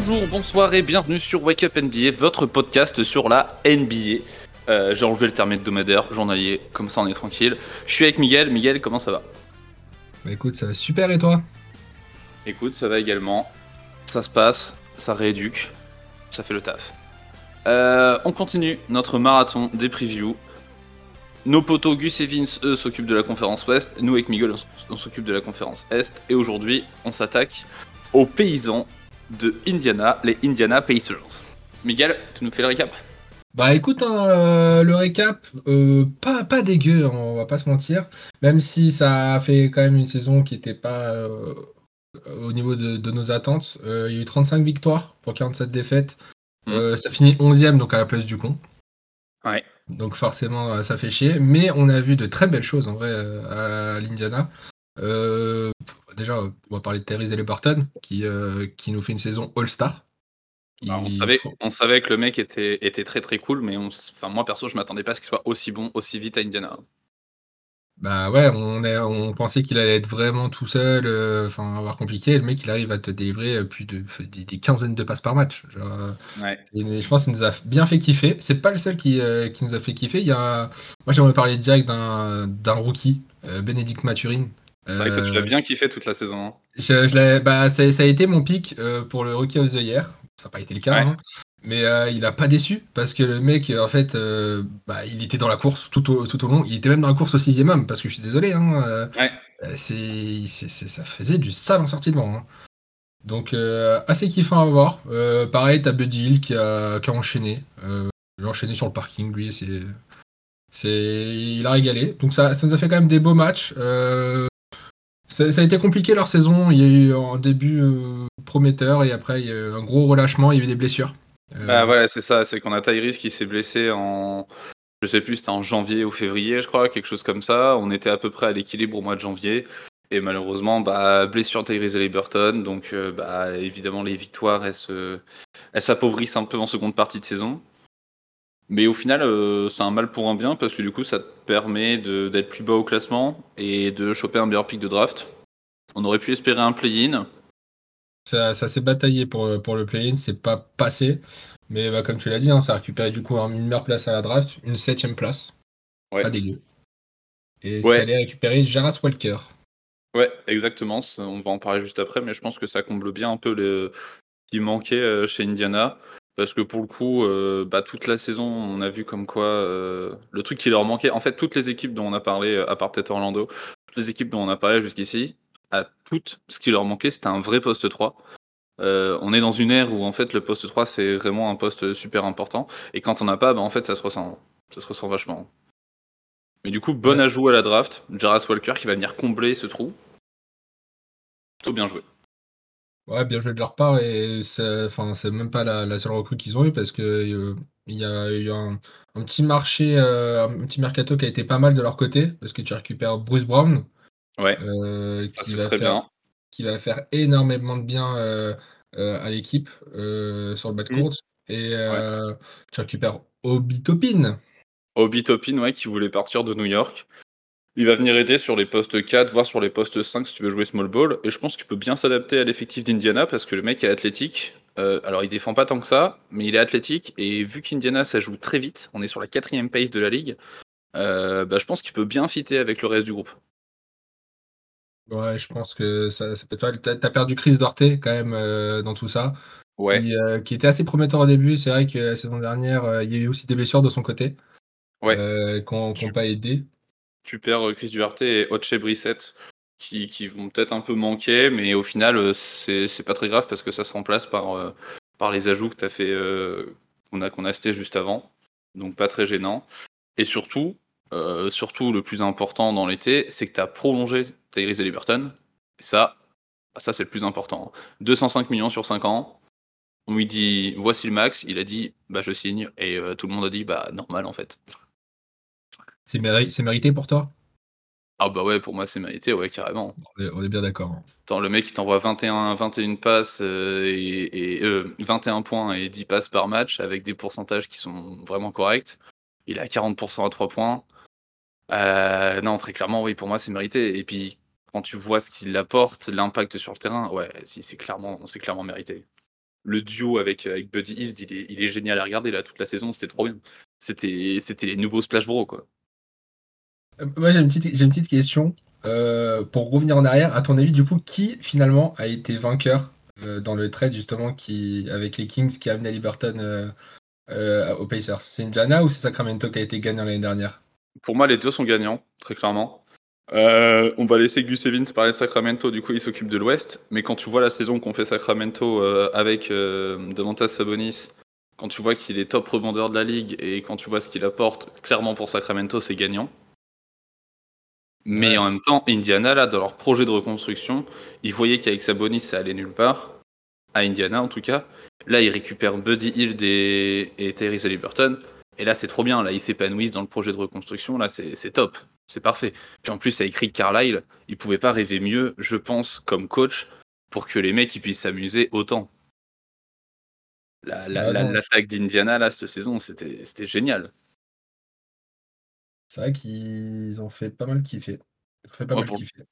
Bonjour, bonsoir et bienvenue sur Wake Up NBA, votre podcast sur la NBA. Euh, J'ai enlevé le terme hebdomadaire, journalier, comme ça on est tranquille. Je suis avec Miguel. Miguel, comment ça va? Bah écoute, ça va super et toi? Écoute, ça va également. Ça se passe, ça rééduque, ça fait le taf. Euh, on continue notre marathon des previews. Nos potos Gus et Vince, eux, s'occupent de la conférence Ouest. Nous, avec Miguel, on s'occupe de la conférence Est. Et aujourd'hui, on s'attaque aux paysans de Indiana, les Indiana Pacers. Miguel, tu nous fais le récap? Bah écoute, hein, euh, le récap, euh, pas, pas dégueu, hein, on va pas se mentir. Même si ça a fait quand même une saison qui était pas euh, au niveau de, de nos attentes. Euh, il y a eu 35 victoires pour 47 défaites. Mm. Euh, ça finit 11ème, donc à la place du con. Ouais. Donc forcément, ça fait chier. Mais on a vu de très belles choses en vrai à l'Indiana. Euh, déjà, on va parler de Terry Halliburton qui, euh, qui nous fait une saison All-Star. Bah, on, savait, on savait que le mec était, était très très cool, mais on, s- enfin, moi perso, je m'attendais pas à ce qu'il soit aussi bon, aussi vite à Indiana. Bah ouais, on, est, on pensait qu'il allait être vraiment tout seul, euh, enfin avoir compliqué. Le mec, il arrive à te délivrer plus de des, des quinzaines de passes par match. Genre, Ouais. et je pense qu'il nous a bien fait kiffer. C'est pas le seul qui, euh, qui nous a fait kiffer. Il y a, moi, j'aimerais parler direct d'un d'un rookie, euh, Bénédicte Mathurine. C'est vrai que toi, tu Euh, l'as bien kiffé toute la saison. hein. je, je l'ai- bah, ça, ça a été mon pic euh, pour le Rookie of the Year. Ça n'a pas été le cas. Ouais. hein. Mais euh, il a pas déçu parce que le mec, euh, en fait, euh, bah, il était dans la course tout au, tout au long. Il était même dans la course au sixième homme parce que je suis désolé. Hein, euh, Ouais. euh, c'est, ça faisait du sale en sortie de banc. hein. Donc euh, assez kiffant à voir. Euh, pareil, t'as Buddy Hill qui a, qui a enchaîné. Euh, il a enchaîné sur le parking, lui. C'est, c'est, il a régalé. Donc ça, ça nous a fait quand même des beaux matchs. Ça, a été compliqué leur saison. Il y a eu un début euh, prometteur et après il y a eu un gros relâchement. Il y a eu des blessures. Euh, Bah voilà, c'est ça, c'est qu'on a Tyrese qui s'est blessé en. Je sais plus, c'était en janvier ou février, je crois, quelque chose comme ça. On était à peu près à l'équilibre au mois de janvier. Et malheureusement, bah, blessure Tyrese Halliburton. Donc, euh, bah, évidemment, les victoires, elles s'appauvrissent un peu en seconde partie de saison. Mais au final, euh, c'est un mal pour un bien parce que du coup, ça te permet d'être plus bas au classement et de choper un meilleur pick de draft. On aurait pu espérer un play-in. Ça, ça s'est bataillé pour, pour le play-in, c'est pas passé. Mais bah, comme tu l'as dit, hein, ça a récupéré du coup une meilleure place à la draft, une septième place. Ouais. Pas dégueu. Et Ouais. ça allait récupérer Jaras Walker. Ouais, exactement. On va en parler juste après, mais je pense que ça comble bien un peu le ce qui manquait euh, chez Indiana. Parce que pour le coup, euh, bah, toute la saison, on a vu comme quoi euh, le truc qui leur manquait. En fait, toutes les équipes dont on a parlé, euh, à part peut-être Orlando, toutes les équipes dont on a parlé jusqu'ici, à toutes, ce qui leur manquait, c'était un vrai poste 3. Euh, on est dans une ère où en fait le poste 3 c'est vraiment un poste super important et quand on n'a pas bah, en fait ça se ressent ça se ressent vachement mais du coup bon Ouais. ajout à la draft Jaras Walker qui va venir combler ce trou plutôt bien joué Ouais, bien joué de leur part. Et c'est enfin, c'est même pas la, la seule recrue qu'ils ont eu parce que euh, il y a eu un, un petit marché, euh, un petit mercato qui a été pas mal de leur côté parce que tu récupères Bruce Brown ouais euh, ça qui, c'est va très faire, bien qui va faire énormément de bien à l'équipe sur le bas de Mm. course. Et tu récupères Obi Topin. Obi ouais qui voulait partir de New York il va venir aider sur les postes 4 voire sur les postes 5 si tu veux jouer small ball et je pense qu'il peut bien s'adapter à l'effectif d'Indiana parce que le mec est athlétique Euh, alors il défend pas tant que ça mais il est athlétique et vu qu'Indiana ça joue très vite on est sur la quatrième pace de la ligue euh, bah, je pense qu'il peut bien fitter avec le reste du groupe Ouais, je pense que ça, ça peut être. T'as perdu Chris Dorté quand même euh, dans tout ça. ouais Qui, qui était assez prometteur au début. C'est vrai que la saison dernière, il y a eu aussi des blessures de son côté. Ouais. qui n'ont Tu- pas aidé. Tu perds euh, Chris Duarte et Otche Brissett qui, qui vont peut-être un peu manquer, mais au final, euh, c'est pas très grave parce que ça se remplace par, euh, par les ajouts que tu as fait, qu'on a, qu'on a juste avant. Donc pas très gênant. Et surtout, surtout le plus important dans l'été, c'est que tu as prolongé Tyrese Halliburton. Et ça, ça c'est le plus important. 205 millions sur 5 ans. On lui dit voici le max, il a dit bah je signe et tout le monde a dit bah normal en fait. C'est méri- c'est mérité pour toi? Ah bah ouais pour moi c'est mérité ouais carrément. on est, on est bien d'accord. hein. Attends, le mec il t'envoie 21, 21 passes euh, et, et, euh, 21 points et 10 passes par match avec des pourcentages qui sont vraiment corrects. Il est à 40% à 3 points. Euh, non, très clairement, oui, pour moi c'est mérité. Et puis quand tu vois ce qu'il apporte, l'impact sur le terrain, ouais, si, c'est clairement, c'est clairement mérité. le duo avec, avec Buddy il est, il est génial à regarder là toute la saison, c'était trop bien. C'était, c'était les nouveaux Splash Bros quoi. Euh, moi j'ai une petite, question. Euh, pour revenir en arrière, à ton avis, du coup, qui finalement a été vainqueur euh, dans le trade justement qui, avec les Kings qui a amené Liberton aux Pacers? C'est Indiana ou c'est Sacramento qui a été gagnant l'année dernière? Pour moi, les deux sont gagnants, très clairement. on va laisser Gus Evans parler de Sacramento, du coup il s'occupe de l'Ouest. Mais quand tu vois la saison qu'on fait Sacramento avec Demontas Sabonis, quand tu vois qu'il est top rebondeur de la ligue et quand tu vois ce qu'il apporte, clairement pour Sacramento c'est gagnant. Mais en même temps, Indiana, là, dans leur projet de reconstruction, ils voyaient qu'avec Sabonis, ça allait nulle part. À Indiana, en tout cas. Là, ils récupèrent Buddy Hield et, et Tyrese. Et là, c'est trop bien. Là, ils s'épanouissent dans le projet de reconstruction. Là, c'est top. C'est parfait. Puis en plus, ça écrit Carlisle. Il pouvait pas rêver mieux, je pense, comme coach, pour que les mecs ils puissent s'amuser autant. L'attaque la, la, d'Indiana, là, cette saison, c'était génial. C'est vrai qu'ils ont fait pas mal kiffer. fait pas moi, mal pour... kiffer.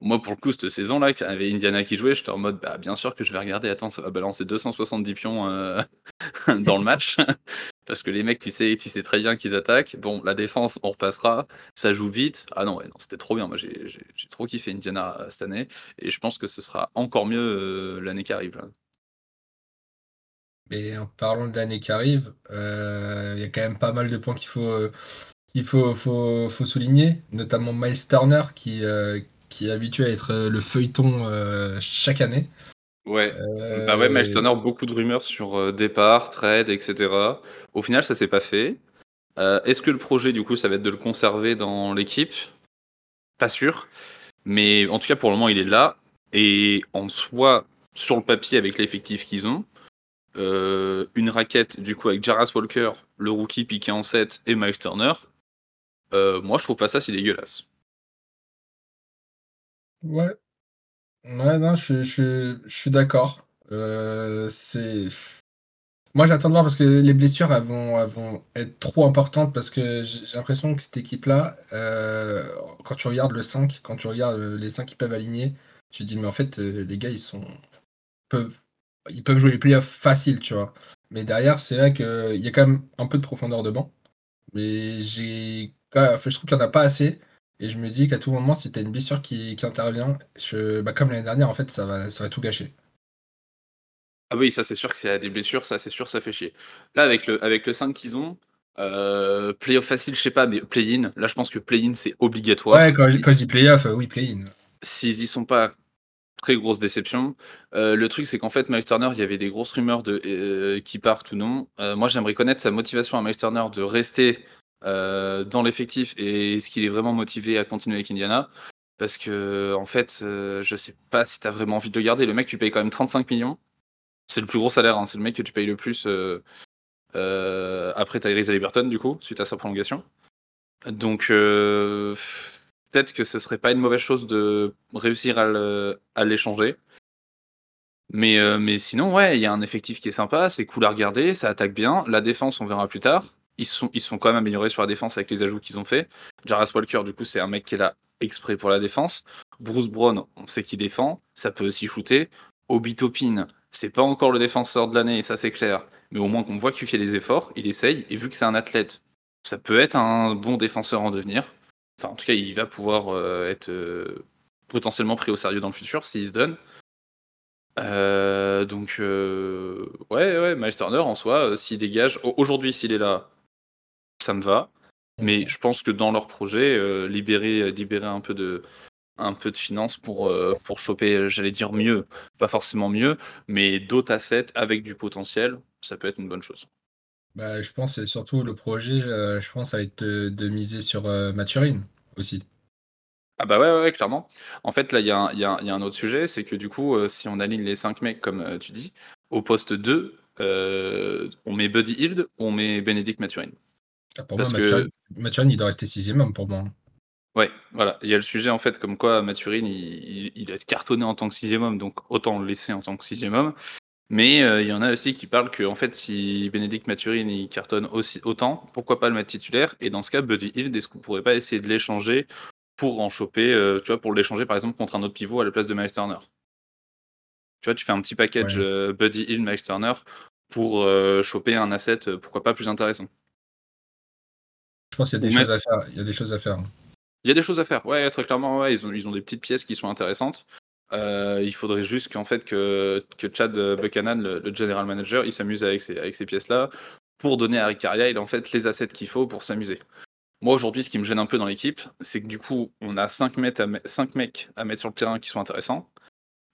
Moi, pour le coup, cette saison-là, quand il y avait Indiana qui jouait, j'étais en mode, bah, bien sûr que je vais regarder. Attends, ça va balancer 270 pions euh, dans le match. Parce que les mecs, tu sais, tu sais très bien qu'ils attaquent. Bon, la défense, on repassera. Ça joue vite. Ah non, ouais, non c'était trop bien. Moi, j'ai trop kiffé Indiana euh, cette année. Et je pense que ce sera encore mieux euh, l'année qui arrive. Et en parlant de l'année qui arrive, il y a quand même pas mal de points qu'il faut, qu'il faut, faut, faut, souligner, notamment Miles Turner qui, euh, qui est habitué à être euh, le feuilleton euh, chaque année. Ouais. Bah ouais, Miles Turner, beaucoup de rumeurs sur départ, trade, etc. Au final, ça s'est pas fait. Est-ce que le projet, du coup, ça va être de le conserver dans l'équipe? Pas sûr. Mais en tout cas, pour le moment, il est là. Et en soi, sur le papier, avec l'effectif qu'ils ont, une raquette, du coup, avec Jarras Walker, le rookie piqué en 7 et Miles Turner, euh, moi, je trouve pas ça si dégueulasse. Ouais. Ouais, non, je, je, je suis d'accord. Euh, c'est. Moi, j'attends de voir parce que les blessures vont, vont être trop importantes parce que j'ai l'impression que cette équipe-là, euh, quand tu regardes le 5, quand tu regardes les 5 qui peuvent aligner, tu te dis, mais en fait, les gars, ils sont. peuvent, ils peuvent jouer les playoffs faciles, tu vois. Mais derrière, c'est vrai qu'il y a quand même un peu de profondeur de banc. Mais j'ai je trouve qu'il n'y en a pas assez. Et je me dis qu'à tout moment, si tu as une blessure qui, intervient, je, bah, comme l'année dernière, en fait, ça va, ça va tout gâcher. Ah oui, ça c'est sûr que c'est des blessures, ça c'est sûr, ça fait chier. Là, avec le, avec le 5 qu'ils ont, euh, playoff facile, je sais pas, mais play-in, là je pense que play-in c'est obligatoire. Ouais, quand, je dis playoff, euh, oui, play-in. S'ils y sont pas, très grosse déception. Euh, le truc, c'est qu'en fait, Miles Turner, il y avait des grosses rumeurs de euh, qui partent ou non. moi, j'aimerais connaître sa motivation à Miles Turner de rester euh, dans l'effectif et est-ce qu'il est vraiment motivé à continuer avec Indiana? Parce que, en fait, euh, je sais pas si tu as vraiment envie de le garder. Le mec, tu payes quand même 35 millions. C'est le plus gros salaire, hein. c'est le mec que tu payes le plus euh, après Tyrese Liberton, du coup, suite à sa prolongation. Donc, peut-être que ce serait pas une mauvaise chose de réussir à l'échanger. Mais, mais sinon, ouais, il y a un effectif qui est sympa, c'est cool à regarder, ça attaque bien. La défense, on verra plus tard ils sont, ils sont quand même améliorés sur la défense avec les ajouts qu'ils ont fait. Jarras Walker, du coup, c'est un mec qui est là exprès pour la défense. Bruce Brown, on sait qu'il défend, ça peut aussi shooter. Obi Topin, c'est pas encore le défenseur de l'année, ça c'est clair, mais au moins qu'on voit qu'il fait des efforts, il essaye, et vu que c'est un athlète, ça peut être un bon défenseur en devenir. Enfin, en tout cas, il va pouvoir euh, être euh, potentiellement pris au sérieux dans le futur s'il se donne. Euh, donc, ouais, ouais, Miles Turner en soi, s'il dégage, aujourd'hui s'il est là, ça me va. Mais je pense que dans leur projet, euh, libérer, euh, libérer un peu de, un peu de finances pour, euh, pour choper, j'allais dire mieux, pas forcément mieux, mais d'autres assets avec du potentiel, ça peut être une bonne chose. Bah, je pense que surtout le projet, je pense, ça va être de, miser sur Maturine aussi. Ah bah ouais, ouais, clairement. En fait, là, il y, y, y, a un autre sujet, c'est que du coup, si on aligne les 5 mecs, comme tu dis, au poste 2, on met Buddy Hield, on met Bénédicte Maturine. Ah, pour Parce moi, que... Maturine, il doit rester sixième homme pour moi. Ouais, voilà. Il y a le sujet en fait comme quoi Maturine, il, il, être cartonné en tant que sixième homme, donc autant le laisser en tant que sixième homme. Mais euh, il y en a aussi qui parlent que en fait, si Bénédicte Maturine il cartonne aussi autant, pourquoi pas le mettre titulaire? Et dans ce cas, Buddy Hill, est-ce qu'on pourrait pas essayer de l'échanger pour en choper, euh, tu vois, pour l'échanger par exemple contre un autre pivot à la place de Miles Turner? Tu vois, tu fais un petit package Buddy Hill, Miles Turner pour choper un asset, pourquoi pas plus intéressant. Je pense qu'il y a des choses à faire. Il y a des choses à faire. Il y a des choses à faire, ouais, très clairement, ouais, ils ont, ils ont des petites pièces qui sont intéressantes. il faudrait juste qu'en fait que, que Chad Buchanan, le, general manager, il s'amuse avec ces, avec ces pièces-là pour donner à Rick Carlisle en fait les assets qu'il faut pour s'amuser. Moi aujourd'hui, ce qui me gêne un peu dans l'équipe, c'est que du coup, on a 5 mecs, à mecs à mettre sur le terrain qui sont intéressants.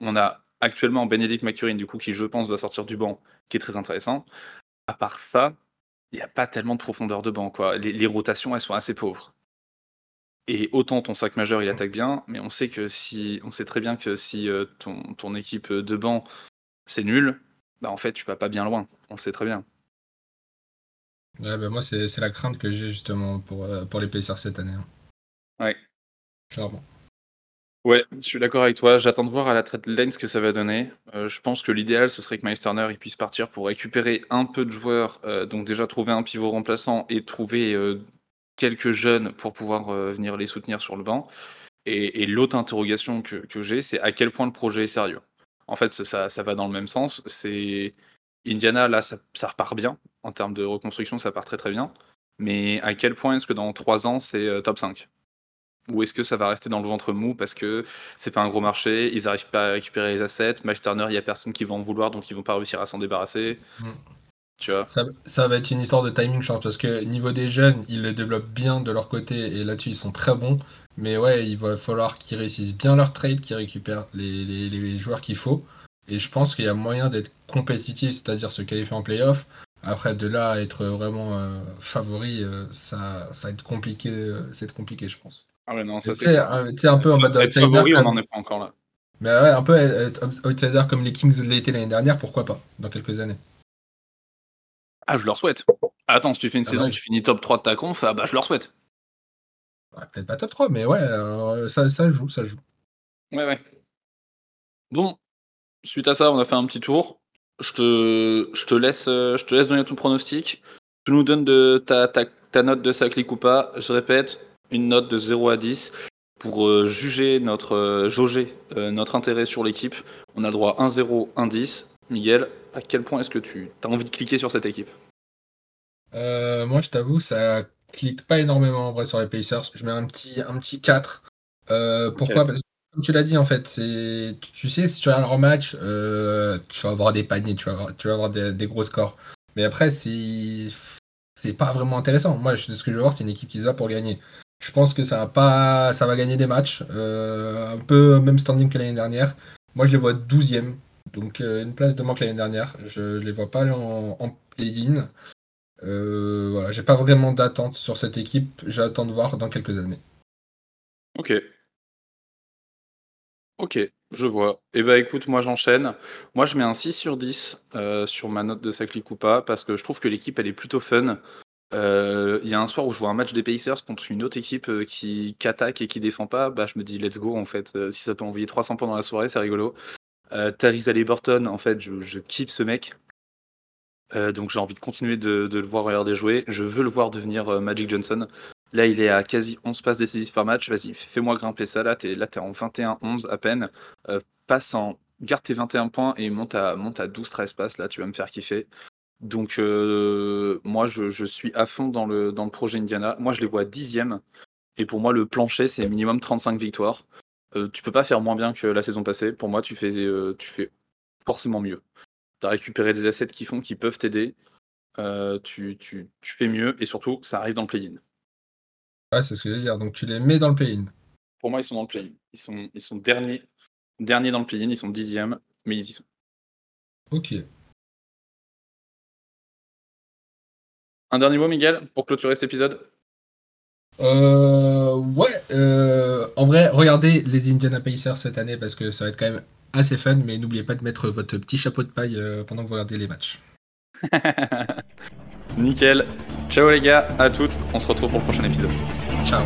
On a actuellement Bénédicte Macurin, du coup, qui je pense va sortir du banc, qui est très intéressant. À part ça, il n'y a pas tellement de profondeur de banc. Quoi. Les, rotations, elles sont assez pauvres. Et autant ton sac majeur, il attaque bien, mais on sait que si, on sait très bien que si euh, ton, ton, équipe de banc c'est nul, bah en fait tu vas pas bien loin. On le sait très bien. Ouais, bah moi, c'est la crainte que j'ai justement pour, euh, pour les Pacers cette année. Hein. Ouais. Clairement. Ouais, je suis d'accord avec toi. J'attends de voir à la trade lane ce que ça va donner. Euh, je pense que l'idéal, ce serait que Miles il puisse partir pour récupérer un peu de joueurs, euh, donc déjà trouver un pivot remplaçant et trouver quelques jeunes pour pouvoir venir les soutenir sur le banc. Et, l'autre interrogation que, j'ai, c'est à quel point le projet est sérieux. En fait, ça, ça va dans le même sens. C'est Indiana, là, ça, repart bien. En termes de reconstruction, ça part très très bien. Mais à quel point est-ce que dans 3 ans, c'est euh, top 5 Ou est-ce que ça va rester dans le ventre mou parce que c'est pas un gros marché, ils n'arrivent pas à récupérer les assets, Miles Turner, il n'y a personne qui va en vouloir, donc ils vont pas réussir à s'en débarrasser. Mm. Tu vois ça, ça, va être une histoire de timing, je pense, parce que niveau des jeunes, ils le développent bien de leur côté et là-dessus, ils sont très bons. Mais ouais, il va falloir qu'ils réussissent bien leur trade, qu'ils récupèrent les, les joueurs qu'il faut. Et je pense qu'il y a moyen d'être compétitif, c'est-à-dire se qualifier en playoff. Après, de là à être vraiment euh, favori, euh, ça, ça va être compliqué, euh, c'est compliqué, je pense. Ah ouais, non, ça c'est. Tu un peu en mode outsider. Favori, on n'en est pas encore là. Mais ouais, un peu être outsider comme les Kings l'été l'année dernière, pourquoi pas, dans quelques années. Ah, je leur souhaite. Attends, si tu fais une ah saison, tu finis top 3 de ta conf, ah bah je leur souhaite. Peut-être pas top 3, mais ouais, ça, ça joue, ça joue. Ouais, ouais. Bon, Suite à ça, on a fait un petit tour. Je te, je te, laisse, euh, je te laisse donner ton pronostic. Tu nous donnes de ta, ta, ta note de ça clique ou pas. Je répète, une note de 0 à 10 pour euh, juger notre euh, jauger notre intérêt sur l'équipe. On a le droit 1-0, 1-10. Miguel, à quel point est-ce que tu as envie de cliquer sur cette équipe? Moi, je t'avoue, ça clique pas énormément en vrai sur les Pacers. Je mets un petit, un petit 4. pourquoi? Parce comme tu l'as dit, en fait, c'est tu sais, si tu as leur match, euh, tu vas avoir des paniers, tu vas avoir, tu vas avoir des, gros scores. Mais après, c'est c'est pas vraiment intéressant. Moi, ce que je veux voir, c'est une équipe qui se va pour gagner. Je pense que ça va pas, ça va gagner des matchs, euh, un peu même standing que l'année dernière. Moi, je les vois 12e, donc euh, une place de manque l'année dernière. Je les vois pas en, play-in. voilà, j'ai pas vraiment d'attente sur cette équipe. J'attends de voir dans quelques années. Ok, Ok, je vois. Eh ben écoute, moi j'enchaîne. Moi je mets un 6 sur 10 euh, sur ma note de ou pas, parce que je trouve que l'équipe elle est plutôt fun. Euh, il y a un soir où je vois un match des Pacers contre une autre équipe euh, qui, attaque et qui défend pas, bah je me dis let's go en fait. si ça peut envoyer 300 points dans la soirée, c'est rigolo. Euh, Theresa Burton, en fait, je, kiffe ce mec. donc j'ai envie de continuer de, le voir regarder jouer. Je veux le voir devenir Magic Johnson. Là, il est à quasi 11 passes décisives par match. Vas-y, fais-moi grimper ça. Là, t'es, là, en 21-11 à peine. Euh, passe en. Garde tes 21 points et monte à, monte à 12-13 passes. Là, tu vas me faire kiffer. Donc, euh, moi, je, suis à fond dans le, dans le projet Indiana. Moi, je les vois dixième. Et pour moi, le plancher, c'est minimum 35 victoires. Euh, tu peux pas faire moins bien que la saison passée. Pour moi, tu fais, tu fais forcément mieux. Tu as récupéré des assets qui font, qui peuvent t'aider. tu, tu, tu fais mieux. Et surtout, ça arrive dans le play-in. Ouais, c'est ce que je veux dire. Donc tu les mets dans le play-in. Pour moi, ils sont dans le play-in. Ils sont, ils sont derniers, derniers dans le play-in, ils sont dixièmes, mais ils y sont. Ok. Un dernier mot, Miguel, pour clôturer cet épisode? Euh, Ouais. Euh, en vrai, regardez les Indiana Pacers cette année parce que ça va être quand même assez fun, mais n'oubliez pas de mettre votre petit chapeau de paille euh, pendant que vous regardez les matchs. Nickel. Ciao les gars, à toutes. On se retrouve pour le prochain épisode. Ciao.